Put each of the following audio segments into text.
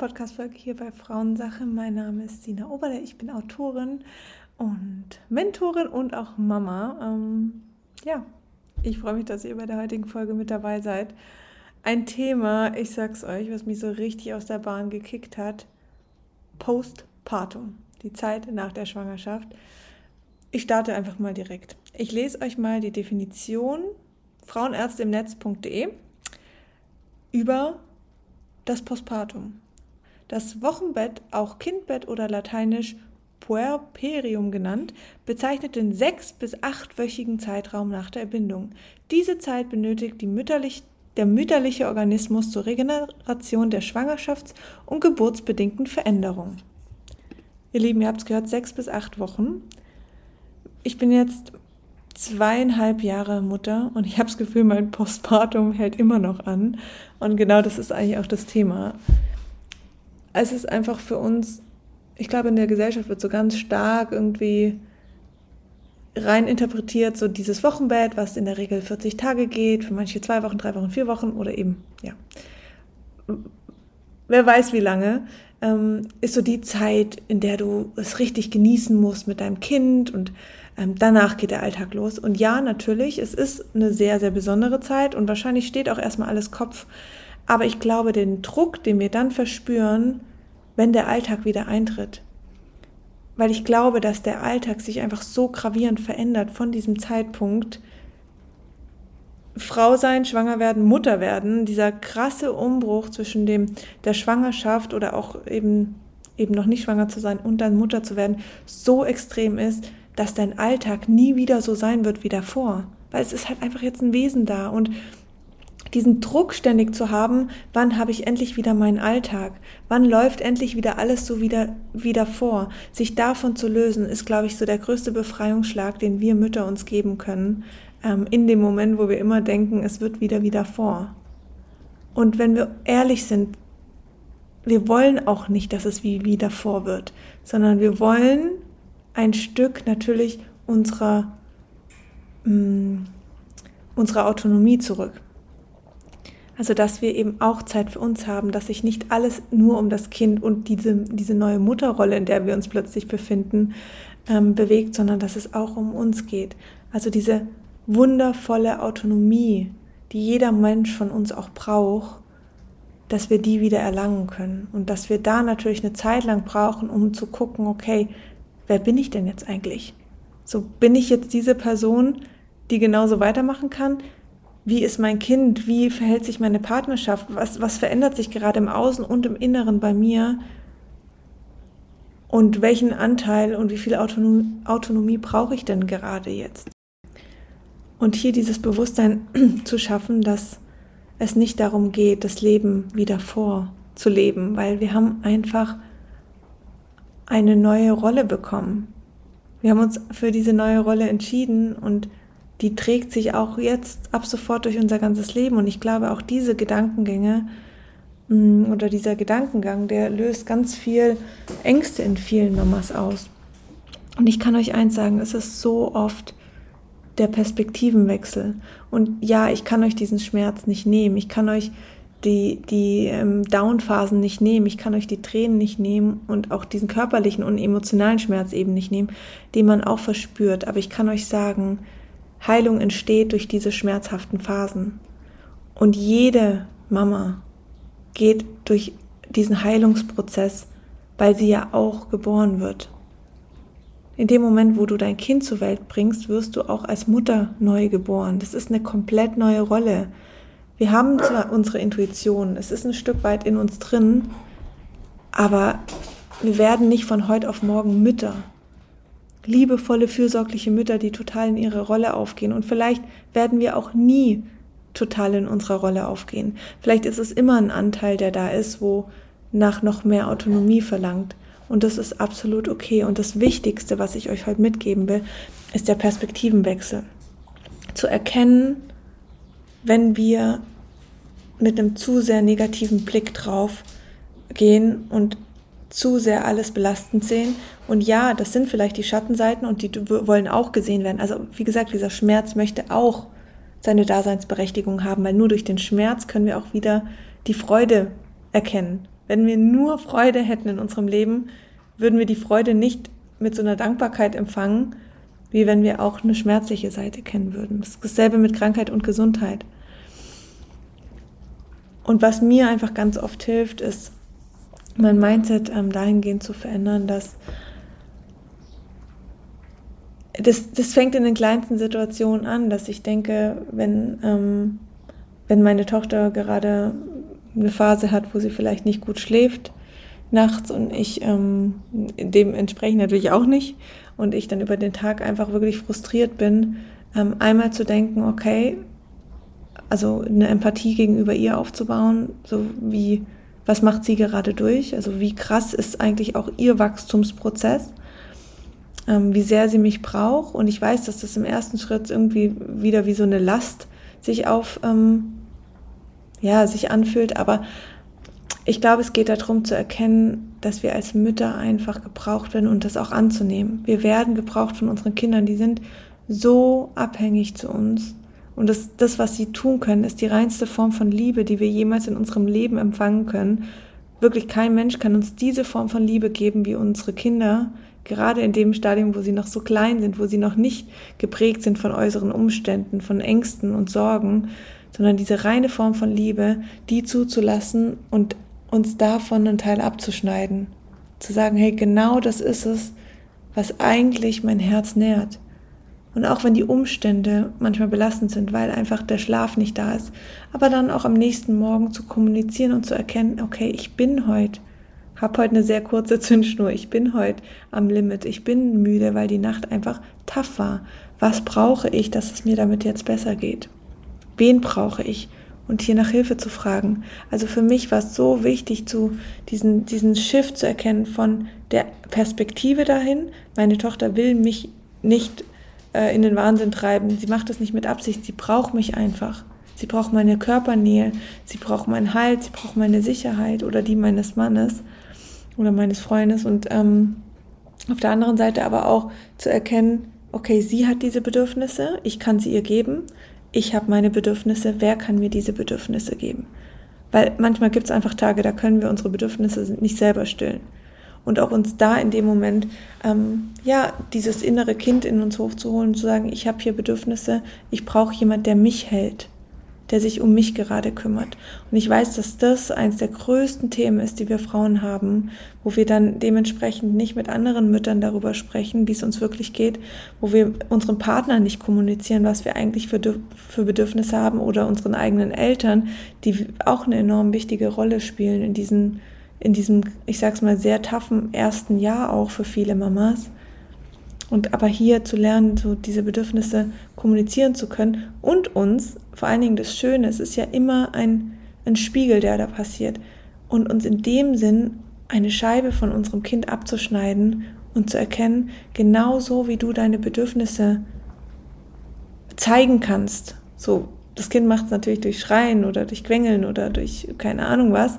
Podcast-Folge hier bei Frauensache. Mein Name ist Sina Oberle, ich bin Autorin und Mentorin und auch Mama. Ähm, ja, ich freue mich, dass ihr bei der heutigen Folge mit dabei seid. Ein Thema, ich sag's euch, was mich so richtig aus der Bahn gekickt hat: Postpartum, die Zeit nach der Schwangerschaft. Ich starte einfach mal direkt. Ich lese euch mal die Definition frauenärzteimnetz.de über das Postpartum. Das Wochenbett, auch Kindbett oder lateinisch Puerperium genannt, bezeichnet den sechs- bis achtwöchigen Zeitraum nach der Erbindung. Diese Zeit benötigt mütterlich, der mütterliche Organismus zur Regeneration der schwangerschafts- und geburtsbedingten Veränderungen. Ihr Lieben, ihr habt es gehört, sechs bis acht Wochen. Ich bin jetzt zweieinhalb Jahre Mutter und ich habe das Gefühl, mein Postpartum hält immer noch an. Und genau das ist eigentlich auch das Thema. Es ist einfach für uns, ich glaube, in der Gesellschaft wird so ganz stark irgendwie rein interpretiert, so dieses Wochenbett, was in der Regel 40 Tage geht, für manche zwei Wochen, drei Wochen, vier Wochen oder eben, ja, wer weiß wie lange, ähm, ist so die Zeit, in der du es richtig genießen musst mit deinem Kind und ähm, danach geht der Alltag los. Und ja, natürlich, es ist eine sehr, sehr besondere Zeit und wahrscheinlich steht auch erstmal alles Kopf. Aber ich glaube, den Druck, den wir dann verspüren, wenn der Alltag wieder eintritt, weil ich glaube, dass der Alltag sich einfach so gravierend verändert von diesem Zeitpunkt, Frau sein, schwanger werden, Mutter werden, dieser krasse Umbruch zwischen dem der Schwangerschaft oder auch eben eben noch nicht schwanger zu sein und dann Mutter zu werden, so extrem ist, dass dein Alltag nie wieder so sein wird wie davor. Weil es ist halt einfach jetzt ein Wesen da und diesen Druck ständig zu haben, wann habe ich endlich wieder meinen Alltag? Wann läuft endlich wieder alles so wieder, wieder vor? Sich davon zu lösen, ist, glaube ich, so der größte Befreiungsschlag, den wir Mütter uns geben können, ähm, in dem Moment, wo wir immer denken, es wird wieder wieder vor. Und wenn wir ehrlich sind, wir wollen auch nicht, dass es wie wieder vor wird, sondern wir wollen ein Stück natürlich unserer, mh, mm, unserer Autonomie zurück. Also, dass wir eben auch Zeit für uns haben, dass sich nicht alles nur um das Kind und diese, diese neue Mutterrolle, in der wir uns plötzlich befinden, ähm, bewegt, sondern dass es auch um uns geht. Also diese wundervolle Autonomie, die jeder Mensch von uns auch braucht, dass wir die wieder erlangen können. Und dass wir da natürlich eine Zeit lang brauchen, um zu gucken, okay, wer bin ich denn jetzt eigentlich? So bin ich jetzt diese Person, die genauso weitermachen kann? Wie ist mein Kind? Wie verhält sich meine Partnerschaft? Was, was verändert sich gerade im Außen und im Inneren bei mir? Und welchen Anteil und wie viel Autonomie, Autonomie brauche ich denn gerade jetzt? Und hier dieses Bewusstsein zu schaffen, dass es nicht darum geht, das Leben wieder vorzuleben, weil wir haben einfach eine neue Rolle bekommen. Wir haben uns für diese neue Rolle entschieden und die trägt sich auch jetzt ab sofort durch unser ganzes Leben. Und ich glaube, auch diese Gedankengänge mm, oder dieser Gedankengang, der löst ganz viel Ängste in vielen Mamas aus. Und ich kann euch eins sagen, es ist so oft der Perspektivenwechsel. Und ja, ich kann euch diesen Schmerz nicht nehmen. Ich kann euch die, die ähm, Down-Phasen nicht nehmen, ich kann euch die Tränen nicht nehmen und auch diesen körperlichen und emotionalen Schmerz eben nicht nehmen, den man auch verspürt. Aber ich kann euch sagen, Heilung entsteht durch diese schmerzhaften Phasen. Und jede Mama geht durch diesen Heilungsprozess, weil sie ja auch geboren wird. In dem Moment, wo du dein Kind zur Welt bringst, wirst du auch als Mutter neu geboren. Das ist eine komplett neue Rolle. Wir haben zwar unsere Intuition, es ist ein Stück weit in uns drin, aber wir werden nicht von heute auf morgen Mütter. Liebevolle, fürsorgliche Mütter, die total in ihre Rolle aufgehen. Und vielleicht werden wir auch nie total in unserer Rolle aufgehen. Vielleicht ist es immer ein Anteil, der da ist, wo nach noch mehr Autonomie verlangt. Und das ist absolut okay. Und das Wichtigste, was ich euch heute mitgeben will, ist der Perspektivenwechsel. Zu erkennen, wenn wir mit einem zu sehr negativen Blick drauf gehen und zu sehr alles belastend sehen. Und ja, das sind vielleicht die Schattenseiten und die wollen auch gesehen werden. Also wie gesagt, dieser Schmerz möchte auch seine Daseinsberechtigung haben, weil nur durch den Schmerz können wir auch wieder die Freude erkennen. Wenn wir nur Freude hätten in unserem Leben, würden wir die Freude nicht mit so einer Dankbarkeit empfangen, wie wenn wir auch eine schmerzliche Seite kennen würden. Das ist dasselbe mit Krankheit und Gesundheit. Und was mir einfach ganz oft hilft, ist, mein Mindset ähm, dahingehend zu verändern, dass das, das fängt in den kleinsten Situationen an, dass ich denke, wenn, ähm, wenn meine Tochter gerade eine Phase hat, wo sie vielleicht nicht gut schläft nachts und ich ähm, dementsprechend natürlich auch nicht und ich dann über den Tag einfach wirklich frustriert bin, ähm, einmal zu denken, okay, also eine Empathie gegenüber ihr aufzubauen, so wie, was macht sie gerade durch, also wie krass ist eigentlich auch ihr Wachstumsprozess ähm, wie sehr sie mich braucht. Und ich weiß, dass das im ersten Schritt irgendwie wieder wie so eine Last sich auf, ähm, ja, sich anfühlt. Aber ich glaube, es geht darum zu erkennen, dass wir als Mütter einfach gebraucht werden und das auch anzunehmen. Wir werden gebraucht von unseren Kindern. Die sind so abhängig zu uns. Und das, das, was sie tun können, ist die reinste Form von Liebe, die wir jemals in unserem Leben empfangen können. Wirklich kein Mensch kann uns diese Form von Liebe geben wie unsere Kinder, gerade in dem Stadium, wo sie noch so klein sind, wo sie noch nicht geprägt sind von äußeren Umständen, von Ängsten und Sorgen, sondern diese reine Form von Liebe, die zuzulassen und uns davon einen Teil abzuschneiden. Zu sagen, hey, genau das ist es, was eigentlich mein Herz nährt. Und auch wenn die Umstände manchmal belastend sind, weil einfach der Schlaf nicht da ist, aber dann auch am nächsten Morgen zu kommunizieren und zu erkennen, okay, ich bin heute habe heute eine sehr kurze Zündschnur, ich bin heute am Limit, ich bin müde, weil die Nacht einfach tough war. Was brauche ich, dass es mir damit jetzt besser geht? Wen brauche ich? Und hier nach Hilfe zu fragen. Also für mich war es so wichtig, zu diesen, diesen Shift zu erkennen von der Perspektive dahin. Meine Tochter will mich nicht äh, in den Wahnsinn treiben. Sie macht das nicht mit Absicht. Sie braucht mich einfach. Sie braucht meine Körpernähe. Sie braucht meinen Halt. Sie braucht meine Sicherheit oder die meines Mannes oder meines Freundes und ähm, auf der anderen Seite aber auch zu erkennen, okay, sie hat diese Bedürfnisse, ich kann sie ihr geben, ich habe meine Bedürfnisse, wer kann mir diese Bedürfnisse geben? Weil manchmal gibt es einfach Tage, da können wir unsere Bedürfnisse nicht selber stillen. Und auch uns da in dem Moment, ähm, ja, dieses innere Kind in uns hochzuholen und zu sagen, ich habe hier Bedürfnisse, ich brauche jemand, der mich hält der sich um mich gerade kümmert. Und ich weiß, dass das eines der größten Themen ist, die wir Frauen haben, wo wir dann dementsprechend nicht mit anderen Müttern darüber sprechen, wie es uns wirklich geht, wo wir unseren Partnern nicht kommunizieren, was wir eigentlich für, für Bedürfnisse haben oder unseren eigenen Eltern, die auch eine enorm wichtige Rolle spielen in diesem, in diesem, ich sag's mal, sehr taffen ersten Jahr auch für viele Mamas. Und aber hier zu lernen, so diese Bedürfnisse kommunizieren zu können und uns, vor allen Dingen das Schöne, es ist ja immer ein, ein Spiegel, der da passiert. Und uns in dem Sinn eine Scheibe von unserem Kind abzuschneiden und zu erkennen, genauso wie du deine Bedürfnisse zeigen kannst. So, das Kind macht es natürlich durch Schreien oder durch Quengeln oder durch keine Ahnung was.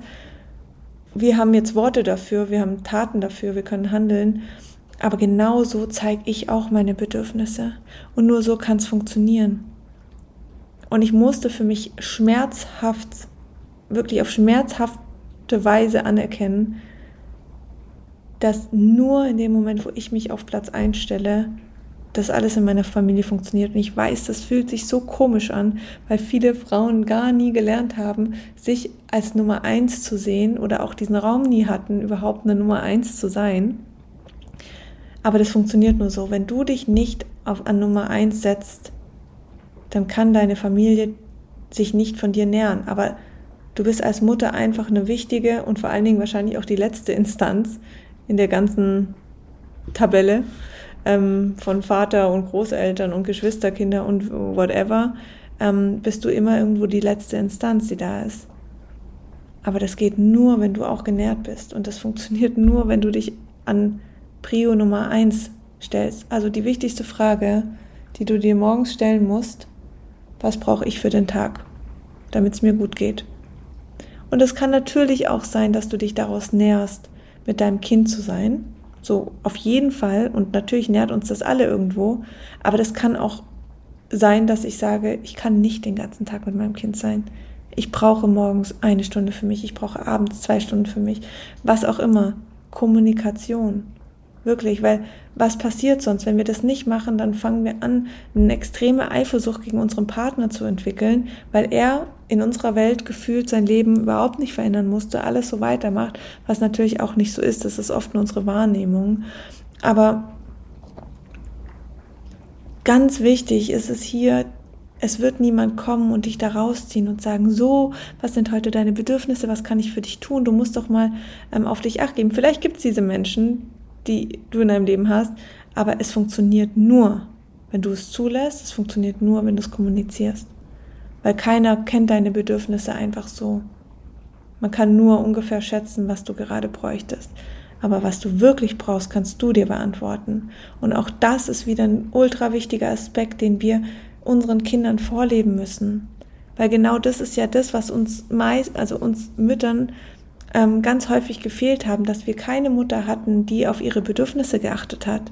Wir haben jetzt Worte dafür, wir haben Taten dafür, wir können handeln. Aber genau so zeige ich auch meine Bedürfnisse. Und nur so kann es funktionieren. Und ich musste für mich schmerzhaft, wirklich auf schmerzhafte Weise anerkennen, dass nur in dem Moment, wo ich mich auf Platz einstelle, das alles in meiner Familie funktioniert. Und ich weiß, das fühlt sich so komisch an, weil viele Frauen gar nie gelernt haben, sich als Nummer eins zu sehen oder auch diesen Raum nie hatten, überhaupt eine Nummer eins zu sein. Aber das funktioniert nur so. Wenn du dich nicht auf an Nummer eins setzt, dann kann deine Familie sich nicht von dir nähern. Aber du bist als Mutter einfach eine wichtige und vor allen Dingen wahrscheinlich auch die letzte Instanz in der ganzen Tabelle ähm, von Vater und Großeltern und Geschwisterkinder und whatever, ähm, bist du immer irgendwo die letzte Instanz, die da ist. Aber das geht nur, wenn du auch genährt bist. Und das funktioniert nur, wenn du dich an Prio Nummer eins stellst. Also die wichtigste Frage, die du dir morgens stellen musst, was brauche ich für den Tag, damit es mir gut geht. Und es kann natürlich auch sein, dass du dich daraus näherst, mit deinem Kind zu sein. So auf jeden Fall. Und natürlich nährt uns das alle irgendwo. Aber das kann auch sein, dass ich sage, ich kann nicht den ganzen Tag mit meinem Kind sein. Ich brauche morgens eine Stunde für mich, ich brauche abends zwei Stunden für mich, was auch immer. Kommunikation. Wirklich, weil was passiert sonst, wenn wir das nicht machen, dann fangen wir an, eine extreme Eifersucht gegen unseren Partner zu entwickeln, weil er in unserer Welt gefühlt sein Leben überhaupt nicht verändern musste, alles so weitermacht, was natürlich auch nicht so ist, das ist oft nur unsere Wahrnehmung. Aber ganz wichtig ist es hier, es wird niemand kommen und dich da rausziehen und sagen, so, was sind heute deine Bedürfnisse, was kann ich für dich tun? Du musst doch mal ähm, auf dich acht geben. Vielleicht gibt es diese Menschen, die du in deinem Leben hast, aber es funktioniert nur, wenn du es zulässt, es funktioniert nur, wenn du es kommunizierst. Weil keiner kennt deine Bedürfnisse einfach so. Man kann nur ungefähr schätzen, was du gerade bräuchtest. Aber was du wirklich brauchst, kannst du dir beantworten. Und auch das ist wieder ein ultra wichtiger Aspekt, den wir unseren Kindern vorleben müssen. Weil genau das ist ja das, was uns meist, also uns Müttern ähm, ganz häufig gefehlt haben, dass wir keine Mutter hatten, die auf ihre Bedürfnisse geachtet hat,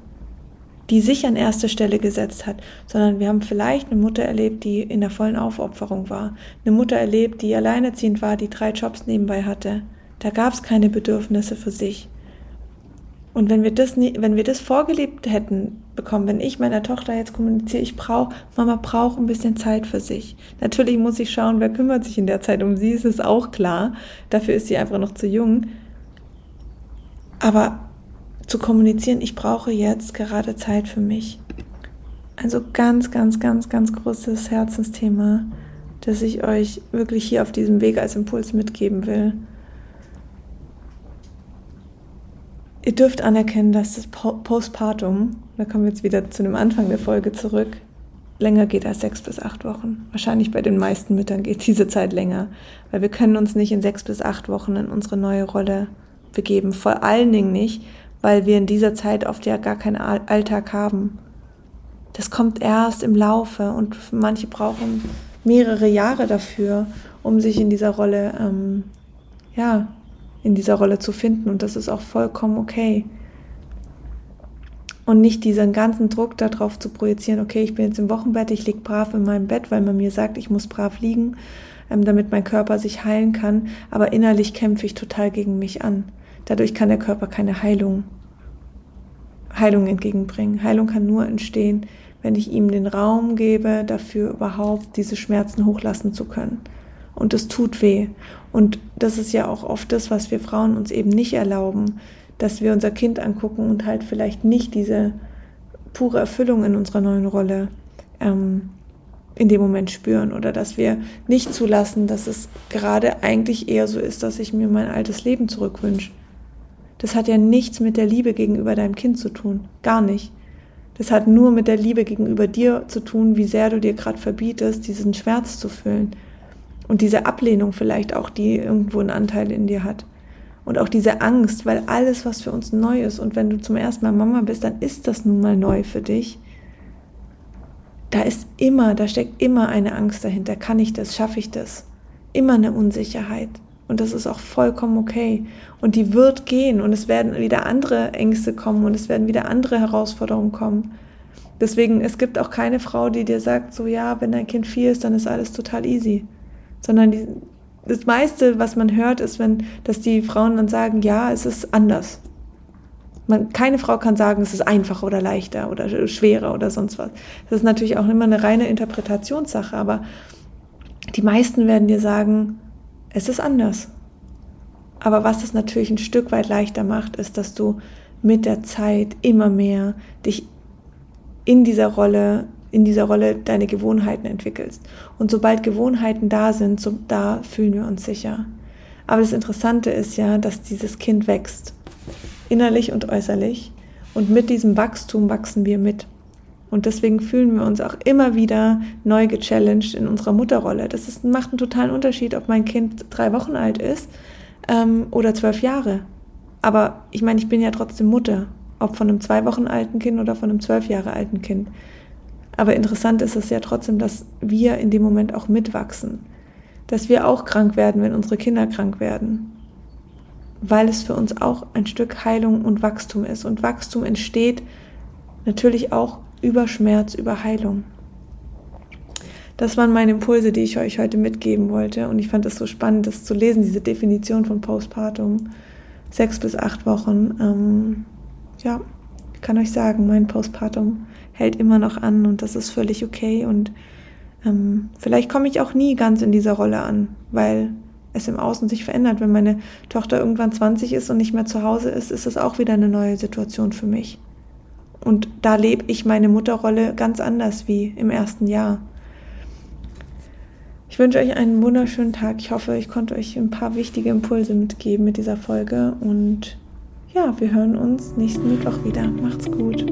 die sich an erste Stelle gesetzt hat, sondern wir haben vielleicht eine Mutter erlebt, die in der vollen Aufopferung war, eine Mutter erlebt, die alleinerziehend war, die drei Jobs nebenbei hatte. Da gab es keine Bedürfnisse für sich. Und wenn wir das nie, wenn wir das vorgelebt hätten bekommen, wenn ich meiner Tochter jetzt kommuniziere, ich brauche, Mama braucht ein bisschen Zeit für sich. Natürlich muss ich schauen, wer kümmert sich in der Zeit um sie, ist es auch klar. Dafür ist sie einfach noch zu jung. Aber zu kommunizieren, ich brauche jetzt gerade Zeit für mich. Also ganz, ganz, ganz, ganz großes Herzensthema, das ich euch wirklich hier auf diesem Weg als Impuls mitgeben will. Ihr dürft anerkennen, dass das Postpartum, da kommen wir jetzt wieder zu dem Anfang der Folge zurück, länger geht als sechs bis acht Wochen. Wahrscheinlich bei den meisten Müttern geht diese Zeit länger, weil wir können uns nicht in sechs bis acht Wochen in unsere neue Rolle begeben. Vor allen Dingen nicht, weil wir in dieser Zeit oft ja gar keinen Alltag haben. Das kommt erst im Laufe und manche brauchen mehrere Jahre dafür, um sich in dieser Rolle ähm, ja, in dieser Rolle zu finden und das ist auch vollkommen okay. Und nicht diesen ganzen Druck darauf zu projizieren, okay, ich bin jetzt im Wochenbett, ich liege brav in meinem Bett, weil man mir sagt, ich muss brav liegen, ähm, damit mein Körper sich heilen kann, aber innerlich kämpfe ich total gegen mich an. Dadurch kann der Körper keine Heilung, Heilung entgegenbringen. Heilung kann nur entstehen, wenn ich ihm den Raum gebe, dafür überhaupt diese Schmerzen hochlassen zu können und es tut weh. Und das ist ja auch oft das, was wir Frauen uns eben nicht erlauben, dass wir unser Kind angucken und halt vielleicht nicht diese pure Erfüllung in unserer neuen Rolle ähm, in dem Moment spüren oder dass wir nicht zulassen, dass es gerade eigentlich eher so ist, dass ich mir mein altes Leben zurückwünsche. Das hat ja nichts mit der Liebe gegenüber deinem Kind zu tun, gar nicht. Das hat nur mit der Liebe gegenüber dir zu tun, wie sehr du dir gerade verbietest, diesen Schmerz zu fühlen. Und diese Ablehnung vielleicht auch, die irgendwo einen Anteil in dir hat. Und auch diese Angst, weil alles, was für uns neu ist, und wenn du zum ersten Mal Mama bist, dann ist das nun mal neu für dich. Da ist immer, da steckt immer eine Angst dahinter. Kann ich das? Schaffe ich das? Immer eine Unsicherheit. Und das ist auch vollkommen okay. Und die wird gehen und es werden wieder andere Ängste kommen und es werden wieder andere Herausforderungen kommen. Deswegen, es gibt auch keine Frau, die dir sagt, so ja, wenn dein Kind vier ist, dann ist alles total easy sondern die, das meiste, was man hört, ist, wenn, dass die Frauen dann sagen, ja, es ist anders. Man, keine Frau kann sagen, es ist einfacher oder leichter oder schwerer oder sonst was. Das ist natürlich auch immer eine reine Interpretationssache, aber die meisten werden dir sagen, es ist anders. Aber was es natürlich ein Stück weit leichter macht, ist, dass du mit der Zeit immer mehr dich in dieser Rolle in dieser Rolle deine Gewohnheiten entwickelst. Und sobald Gewohnheiten da sind, so, da fühlen wir uns sicher. Aber das Interessante ist ja, dass dieses Kind wächst, innerlich und äußerlich. Und mit diesem Wachstum wachsen wir mit. Und deswegen fühlen wir uns auch immer wieder neu gechallenged in unserer Mutterrolle. Das ist, macht einen totalen Unterschied, ob mein Kind drei Wochen alt ist ähm, oder zwölf Jahre. Aber ich meine, ich bin ja trotzdem Mutter, ob von einem zwei Wochen alten Kind oder von einem zwölf Jahre alten Kind. Aber interessant ist es ja trotzdem, dass wir in dem Moment auch mitwachsen. Dass wir auch krank werden, wenn unsere Kinder krank werden. Weil es für uns auch ein Stück Heilung und Wachstum ist. Und Wachstum entsteht natürlich auch über Schmerz, über Heilung. das waren meine Impulse, die ich euch heute mitgeben wollte. Und ich fand es so spannend, das zu lesen, diese Definition von Postpartum. Sechs bis acht Wochen. Ähm, ja, ich kann euch sagen, mein Postpartum hält immer noch an und das ist völlig okay. Und ähm, vielleicht komme ich auch nie ganz in dieser Rolle an, weil es im Außen sich verändert. Wenn meine Tochter irgendwann 20 ist und nicht mehr zu Hause ist, ist das auch wieder eine neue Situation für mich. Und da lebe ich meine Mutterrolle ganz anders wie im ersten Jahr. Ich wünsche euch einen wunderschönen Tag. Ich hoffe, ich konnte euch ein paar wichtige Impulse mitgeben mit dieser Folge. Und ja, wir hören uns nächsten Mittwoch wieder. Macht's gut.